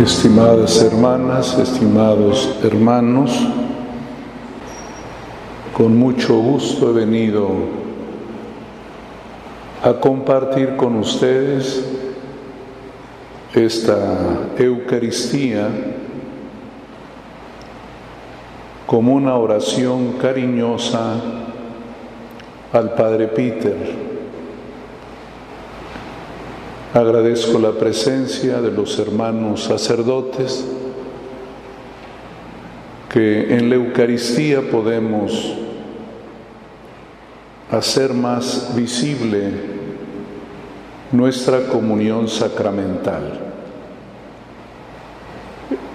Estimadas hermanas, estimados hermanos, con mucho gusto he venido a compartir con ustedes esta Eucaristía como una oración cariñosa al Padre Peter Agradezco la presencia de los hermanos sacerdotes que en la Eucaristía podemos hacer más visible nuestra comunión sacramental.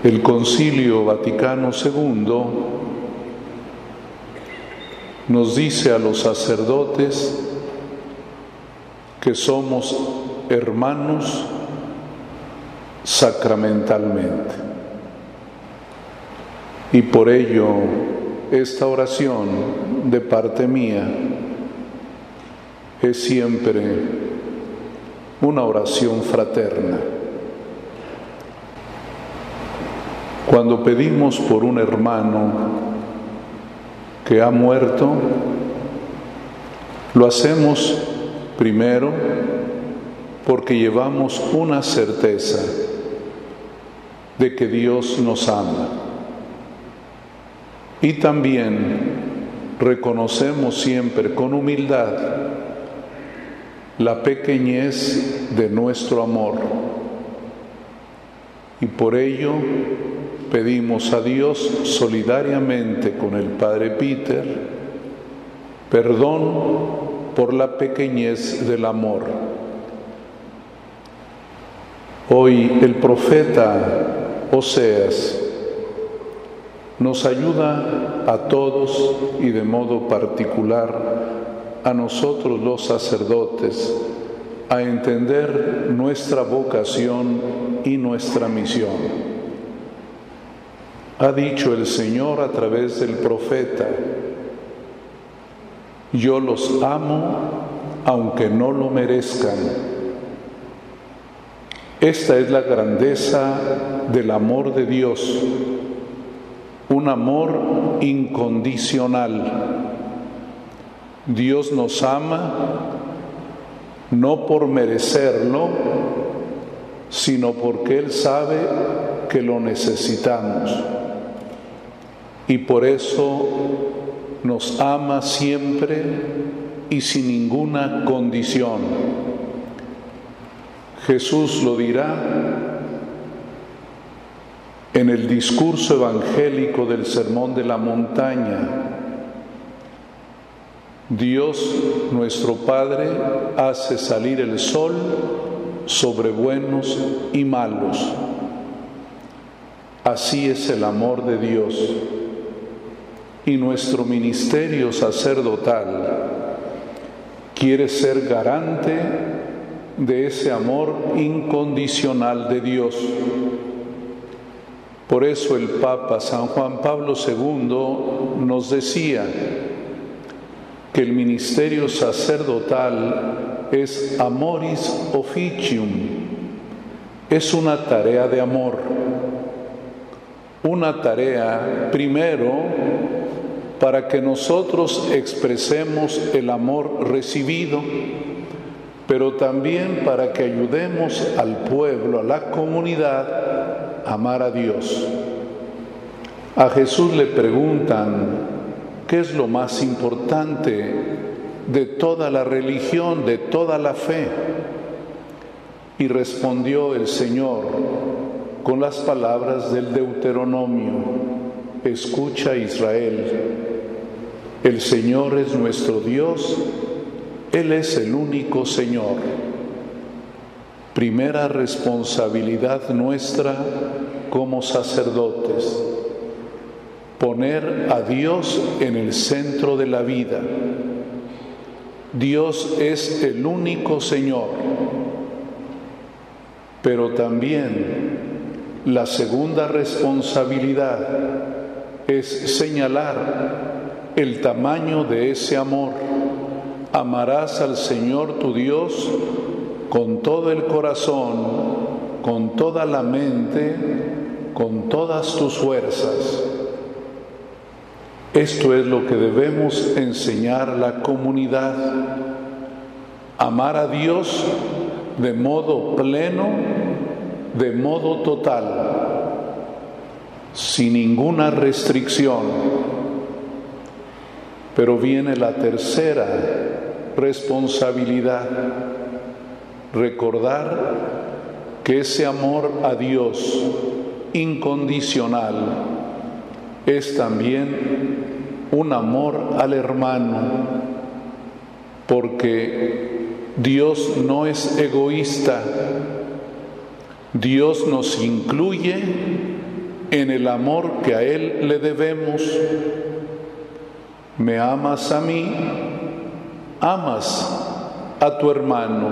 El Concilio Vaticano II nos dice a los sacerdotes que somos hermanos sacramentalmente. Y por ello esta oración de parte mía es siempre una oración fraterna. Cuando pedimos por un hermano que ha muerto, lo hacemos primero porque llevamos una certeza de que Dios nos ama. Y también reconocemos siempre con humildad la pequeñez de nuestro amor. Y por ello pedimos a Dios solidariamente con el Padre Peter perdón por la pequeñez del amor Hoy el profeta Oseas nos ayuda a todos y de modo particular a nosotros los sacerdotes a entender nuestra vocación y nuestra misión. Ha dicho el Señor a través del profeta, yo los amo aunque no lo merezcan esta es la grandeza del amor de Dios, un amor incondicional. Dios nos ama no por merecerlo, sino porque Él sabe que lo necesitamos. Y por eso nos ama siempre y sin ninguna condición. Jesús lo dirá en el discurso evangélico del Sermón de la Montaña. Dios nuestro Padre hace salir el sol sobre buenos y malos. Así es el amor de Dios. Y nuestro ministerio sacerdotal quiere ser garante de ese amor incondicional de Dios. Por eso el Papa San Juan Pablo II nos decía que el ministerio sacerdotal es amoris officium, es una tarea de amor, una tarea primero para que nosotros expresemos el amor recibido pero también para que ayudemos al pueblo, a la comunidad, a amar a Dios. A Jesús le preguntan, ¿qué es lo más importante de toda la religión, de toda la fe? Y respondió el Señor con las palabras del Deuteronomio, escucha Israel, el Señor es nuestro Dios, él es el único Señor. Primera responsabilidad nuestra como sacerdotes, poner a Dios en el centro de la vida. Dios es el único Señor, pero también la segunda responsabilidad es señalar el tamaño de ese amor Amarás al Señor tu Dios con todo el corazón, con toda la mente, con todas tus fuerzas. Esto es lo que debemos enseñar a la comunidad. Amar a Dios de modo pleno, de modo total, sin ninguna restricción. Pero viene la tercera responsabilidad, recordar que ese amor a Dios incondicional es también un amor al hermano, porque Dios no es egoísta, Dios nos incluye en el amor que a Él le debemos. Me amas a mí, amas a tu hermano.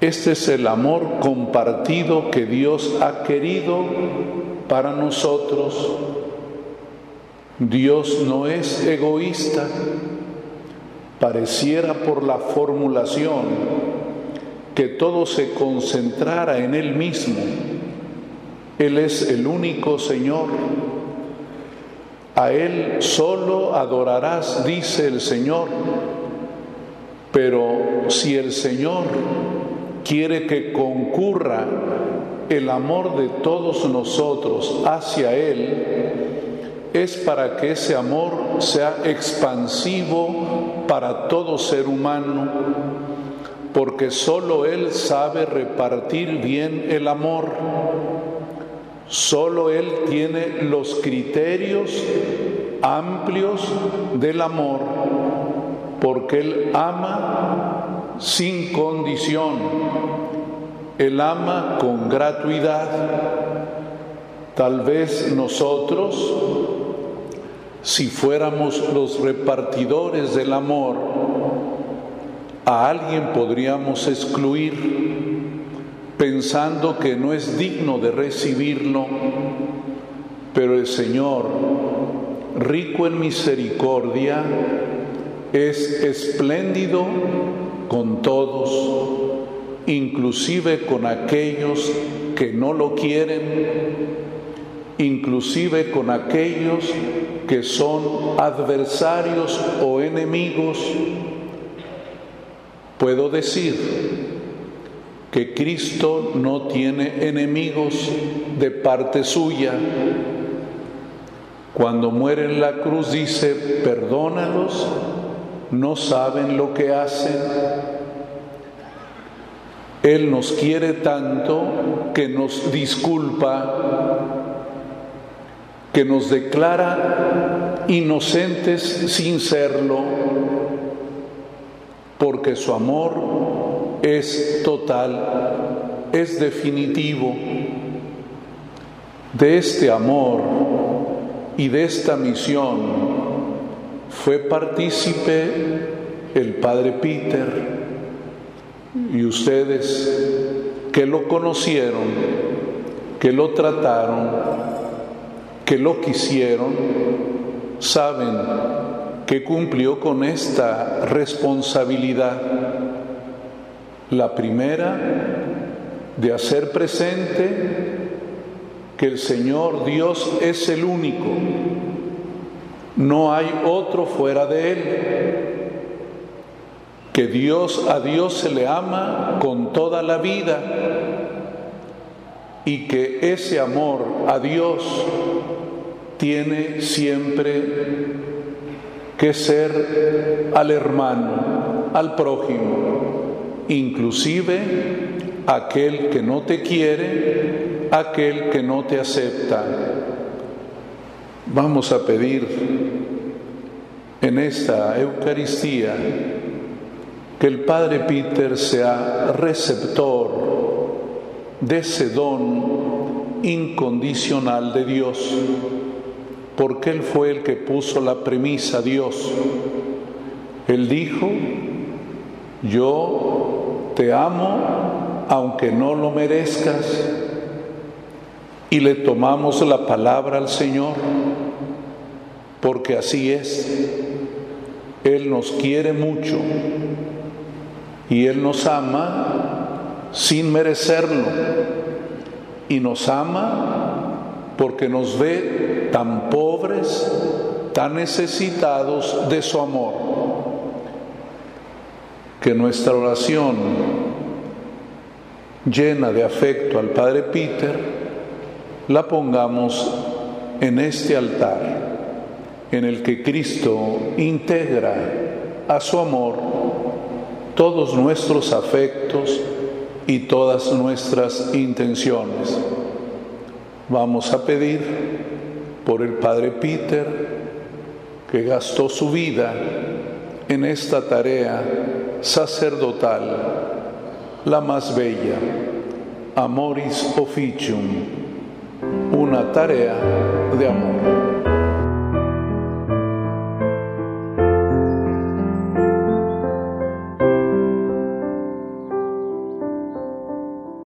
Este es el amor compartido que Dios ha querido para nosotros. Dios no es egoísta. Pareciera por la formulación que todo se concentrara en Él mismo. Él es el único Señor. A Él solo adorarás, dice el Señor. Pero si el Señor quiere que concurra el amor de todos nosotros hacia Él, es para que ese amor sea expansivo para todo ser humano, porque solo Él sabe repartir bien el amor, solo Él tiene los criterios amplios del amor, porque Él ama sin condición. Él ama con gratuidad. Tal vez nosotros, si fuéramos los repartidores del amor, a alguien podríamos excluir pensando que no es digno de recibirlo, pero el Señor, rico en misericordia, es espléndido con todos, inclusive con aquellos que no lo quieren, inclusive con aquellos que son adversarios o enemigos. Puedo decir que Cristo no tiene enemigos de parte suya. Cuando muere en la cruz dice, perdónalos no saben lo que hacen. Él nos quiere tanto que nos disculpa, que nos declara inocentes sin serlo, porque su amor es total, es definitivo. De este amor y de esta misión fue partícipe el padre Peter y ustedes que lo conocieron, que lo trataron, que lo quisieron, saben que cumplió con esta responsabilidad. La primera, de hacer presente que el Señor Dios es el único. No hay otro fuera de Él. Que Dios a Dios se le ama con toda la vida. Y que ese amor a Dios tiene siempre que ser al hermano, al prójimo, inclusive aquel que no te quiere, aquel que no te acepta. Vamos a pedir en esta Eucaristía que el Padre Peter sea receptor de ese don incondicional de Dios, porque Él fue el que puso la premisa a Dios. Él dijo, yo te amo aunque no lo merezcas, y le tomamos la palabra al Señor porque así es. Él nos quiere mucho y Él nos ama sin merecerlo y nos ama porque nos ve tan pobres, tan necesitados de su amor. Que nuestra oración llena de afecto al Padre Peter la pongamos en este altar en el que Cristo integra a su amor todos nuestros afectos y todas nuestras intenciones. Vamos a pedir por el Padre Peter que gastó su vida en esta tarea sacerdotal, la más bella, Amoris Officium, una tarea de amor.